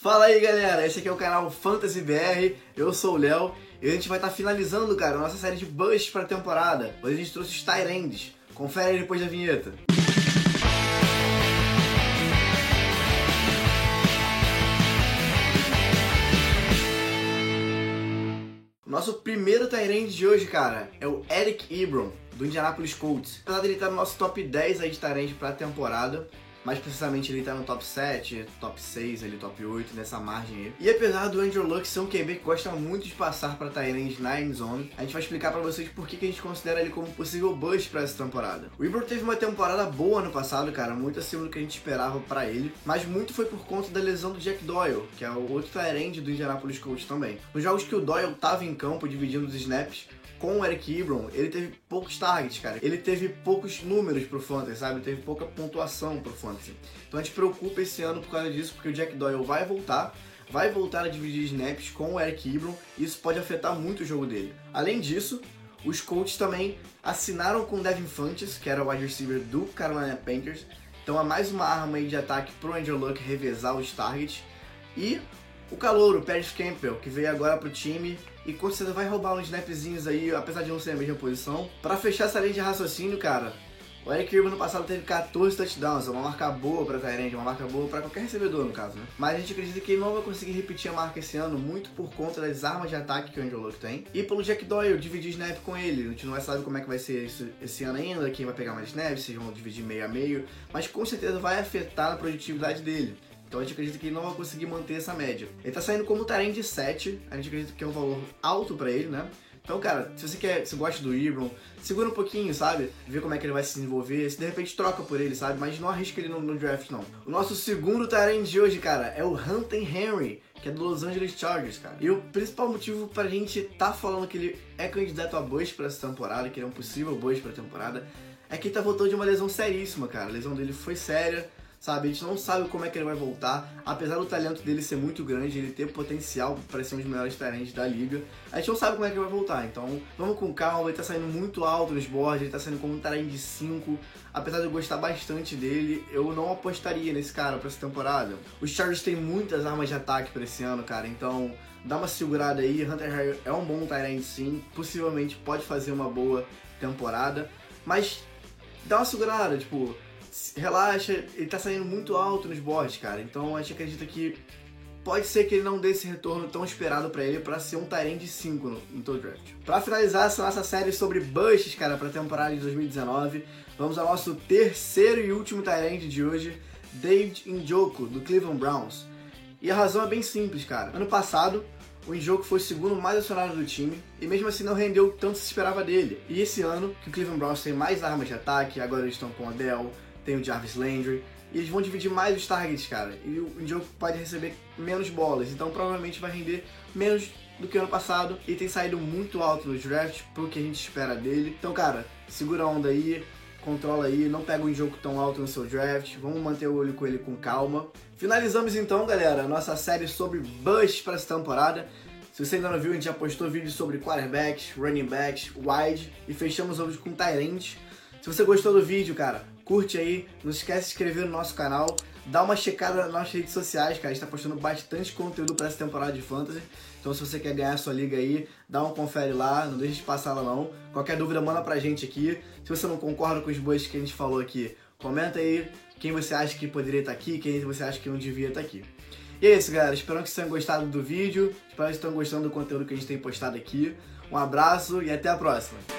Fala aí galera, esse aqui é o canal Fantasy BR, eu sou o Léo e a gente vai estar tá finalizando, cara, a nossa série de busts para a temporada. Hoje a gente trouxe os Tyrands, confere aí depois da vinheta. Nosso primeiro Tyrande de hoje, cara, é o Eric Ebron, do Indianapolis Colts. Apesar dele estar no nosso top 10 aí de Tyrande para a temporada, mais precisamente ele tá no top 7, top 6, ele top 8, nessa margem aí. E apesar do Andrew Luck ser um QB que gosta muito de passar para Tyrande na end zone, a gente vai explicar para vocês por que, que a gente considera ele como possível bust para essa temporada. O Ibro teve uma temporada boa no passado, cara, muito acima do que a gente esperava para ele, mas muito foi por conta da lesão do Jack Doyle, que é o outro Tyrande do Indianapolis Colts também. Nos jogos que o Doyle tava em campo dividindo os snaps, com o Eric Ebron, ele teve poucos targets, cara. Ele teve poucos números pro fantasy, sabe? Ele teve pouca pontuação pro fantasy. Então a gente preocupa esse ano por causa disso, porque o Jack Doyle vai voltar, vai voltar a dividir snaps com o Eric Ebron, e isso pode afetar muito o jogo dele. Além disso, os Colts também assinaram com o Devin Funches, que era o wide receiver do Carolina Panthers. Então é mais uma arma aí de ataque pro Andrew Luck revezar os targets. E o calouro, Paris Campbell, que veio agora pro time e com certeza vai roubar uns snapzinhos aí, apesar de não ser a mesma posição. Para fechar essa linha de raciocínio, cara, o Eric Irving no passado teve 14 touchdowns, é uma marca boa para Tyrande, uma marca boa para qualquer recebedor no caso, né? Mas a gente acredita que ele não vai conseguir repetir a marca esse ano, muito por conta das armas de ataque que o Andrew Luck tem. E pelo Jack Doyle, dividir snap com ele. A gente não vai saber como é que vai ser isso esse ano ainda, quem vai pegar mais snaps, se vão dividir meio a meio, mas com certeza vai afetar a produtividade dele. Então a gente acredita que ele não vai conseguir manter essa média. Ele tá saindo como Taren de 7, a gente acredita que é um valor alto para ele, né? Então, cara, se você quer, se gosta do Ibron, segura um pouquinho, sabe? Vê como é que ele vai se desenvolver. Se de repente troca por ele, sabe? Mas não arrisca ele no, no draft, não. O nosso segundo Tyrant de hoje, cara, é o Hunter Henry, que é do Los Angeles Chargers, cara. E o principal motivo pra gente tá falando que ele é candidato a bust pra essa temporada, que ele é um possível bust pra temporada, é que ele tá voltando de uma lesão seríssima, cara. A lesão dele foi séria sabe? A gente não sabe como é que ele vai voltar, apesar do talento dele ser muito grande, ele ter potencial para ser um dos melhores talentos da liga. A gente não sabe como é que ele vai voltar, então vamos com calma. Ele tá saindo muito alto nos boards, ele tá saindo como um talento de 5. Apesar de eu gostar bastante dele, eu não apostaria nesse cara para essa temporada. Os Chargers têm muitas armas de ataque para esse ano, cara, então dá uma segurada aí. Hunter Harry é um bom Tyrant sim, possivelmente pode fazer uma boa temporada, mas dá uma segurada, tipo, relaxa, ele tá saindo muito alto nos boards, cara. Então a gente acredita que pode ser que ele não dê esse retorno tão esperado para ele para ser um Tyrant de 5 no, no todo draft. Para finalizar essa nossa série sobre busts, cara, para a temporada de 2019, vamos ao nosso terceiro e último Tyrant de hoje, David Njoku, do Cleveland Browns. E a razão é bem simples, cara. Ano passado, o Njoku foi o segundo mais acionado do time e mesmo assim não rendeu tanto se esperava dele. E esse ano, que o Cleveland Browns tem mais armas de ataque, agora eles estão com o Adele, tem o Jarvis Landry, e eles vão dividir mais os targets, cara. E o jogo pode receber menos bolas, então provavelmente vai render menos do que ano passado e tem saído muito alto nos drafts pro que a gente espera dele. Então, cara, segura a onda aí, controla aí, não pega um jogo tão alto no seu draft, vamos manter o olho com ele com calma. Finalizamos então, galera, a nossa série sobre Bush para essa temporada. Se você ainda não viu, a gente já postou vídeos sobre quarterbacks, running backs, wide e fechamos hoje com Tyrants. Se você gostou do vídeo, cara, curte aí, não esquece de se inscrever no nosso canal, dá uma checada nas nossas redes sociais, cara, a gente tá postando bastante conteúdo para essa temporada de Fantasy, então se você quer ganhar sua liga aí, dá um confere lá, não deixe de passar lá não. Qualquer dúvida, manda pra gente aqui. Se você não concorda com os bois que a gente falou aqui, comenta aí quem você acha que poderia estar aqui, quem você acha que não devia estar aqui. E é isso, galera. Espero que vocês tenham gostado do vídeo. Espero que vocês tenham gostando do conteúdo que a gente tem postado aqui. Um abraço e até a próxima.